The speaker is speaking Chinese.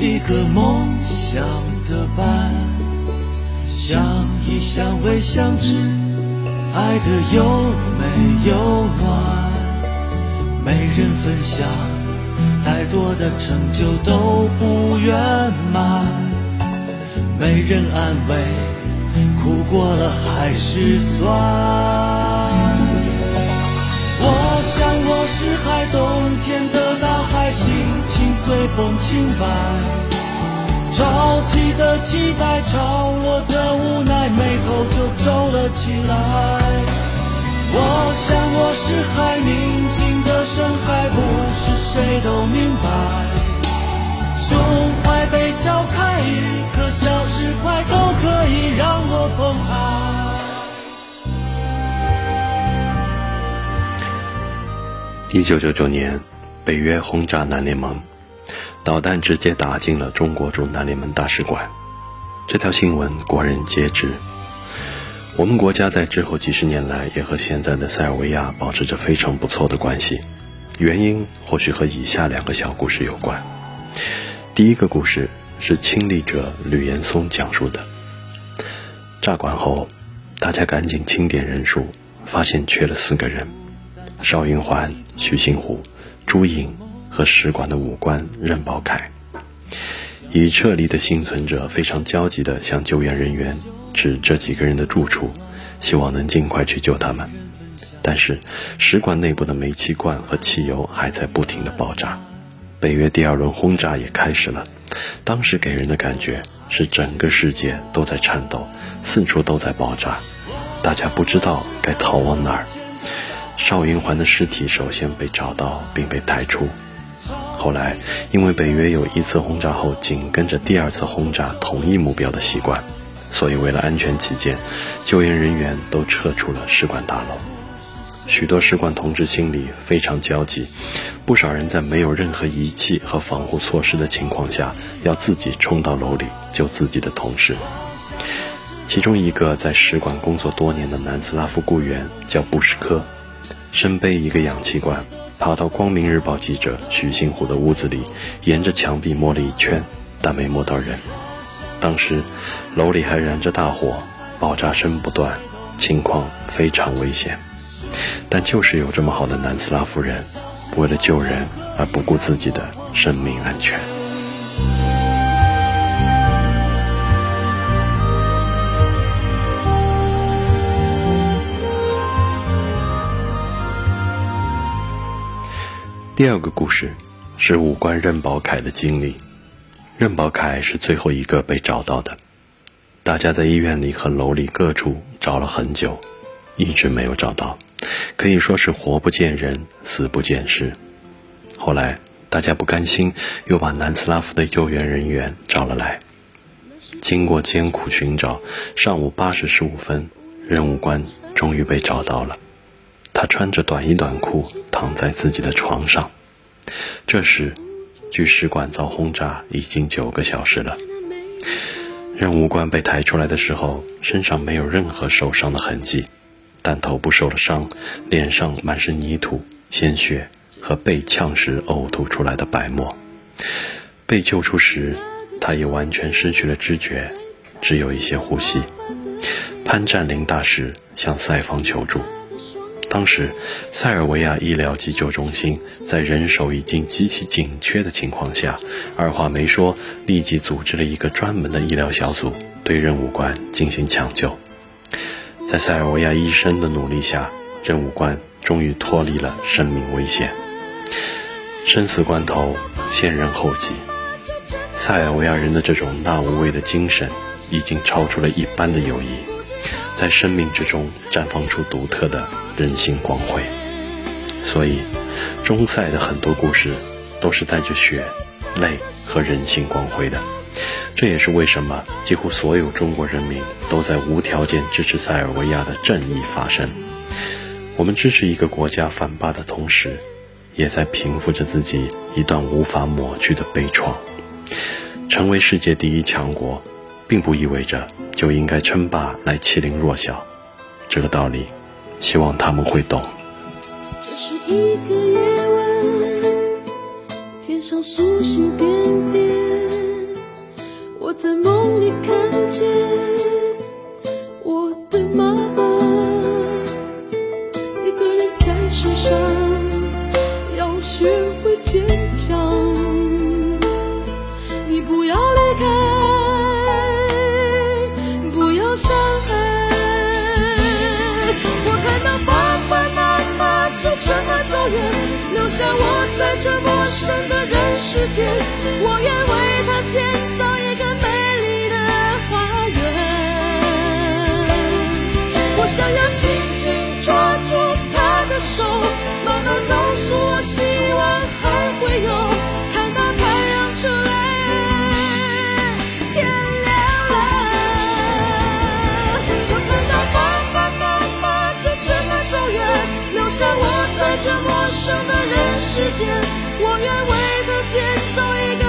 一个梦想的伴？相依相偎相知，爱的又美又暖。没人分享，再多的成就都不圆满。没人安慰，苦过了还是酸。我想我是海，冬天的，情随风轻摆。潮起的期待，潮落的无奈，眉头就皱了起来。我想我是海，宁静的深海，不是谁都明白。胸怀被敲开，一颗小石块都可以让我澎湃。一九九九年，北约轰炸南联盟，导弹直接打进了中国驻南联盟大使馆。这条新闻国人皆知。我们国家在之后几十年来也和现在的塞尔维亚保持着非常不错的关系，原因或许和以下两个小故事有关。第一个故事是亲历者吕岩松讲述的。炸馆后，大家赶紧清点人数，发现缺了四个人：邵云环。徐新虎、朱颖和使馆的武官任宝凯，已撤离的幸存者非常焦急地向救援人员指这几个人的住处，希望能尽快去救他们。但是使馆内部的煤气罐和汽油还在不停地爆炸，北约第二轮轰炸也开始了。当时给人的感觉是整个世界都在颤抖，四处都在爆炸，大家不知道该逃往哪儿。邵云环的尸体首先被找到并被抬出，后来因为北约有一次轰炸后紧跟着第二次轰炸同一目标的习惯，所以为了安全起见，救援人员都撤出了使馆大楼。许多使馆同志心里非常焦急，不少人在没有任何仪器和防护措施的情况下，要自己冲到楼里救自己的同事。其中一个在使馆工作多年的南斯拉夫雇员叫布什科。身背一个氧气罐，爬到《光明日报》记者徐新虎的屋子里，沿着墙壁摸了一圈，但没摸到人。当时楼里还燃着大火，爆炸声不断，情况非常危险。但就是有这么好的南斯拉夫人，为了救人而不顾自己的生命安全。第二个故事是武官任宝凯的经历。任宝凯是最后一个被找到的，大家在医院里和楼里各处找了很久，一直没有找到，可以说是活不见人，死不见尸。后来大家不甘心，又把南斯拉夫的救援人员找了来。经过艰苦寻找，上午八时十五分，任务官终于被找到了。他穿着短衣短裤躺在自己的床上。这时，距使馆遭轰炸已经九个小时了。任务官被抬出来的时候，身上没有任何受伤的痕迹，但头部受了伤，脸上满是泥土、鲜血和被呛时呕吐出来的白沫。被救出时，他已完全失去了知觉，只有一些呼吸。潘占林大使向塞方求助。当时，塞尔维亚医疗急救中心在人手已经极其紧缺的情况下，二话没说，立即组织了一个专门的医疗小组对任务官进行抢救。在塞尔维亚医生的努力下，任务官终于脱离了生命危险。生死关头，先人后己。塞尔维亚人的这种大无畏的精神，已经超出了一般的友谊，在生命之中绽放出独特的。人性光辉，所以中塞的很多故事都是带着血泪和人性光辉的。这也是为什么几乎所有中国人民都在无条件支持塞尔维亚的正义发声。我们支持一个国家反霸的同时，也在平复着自己一段无法抹去的悲怆。成为世界第一强国，并不意味着就应该称霸来欺凌弱小。这个道理，希望他们会懂。这是一个夜晚，天上星星点点。我在梦里看见生的人世间。我愿为他建造。我在这陌生的人世间，我愿为他建造一个。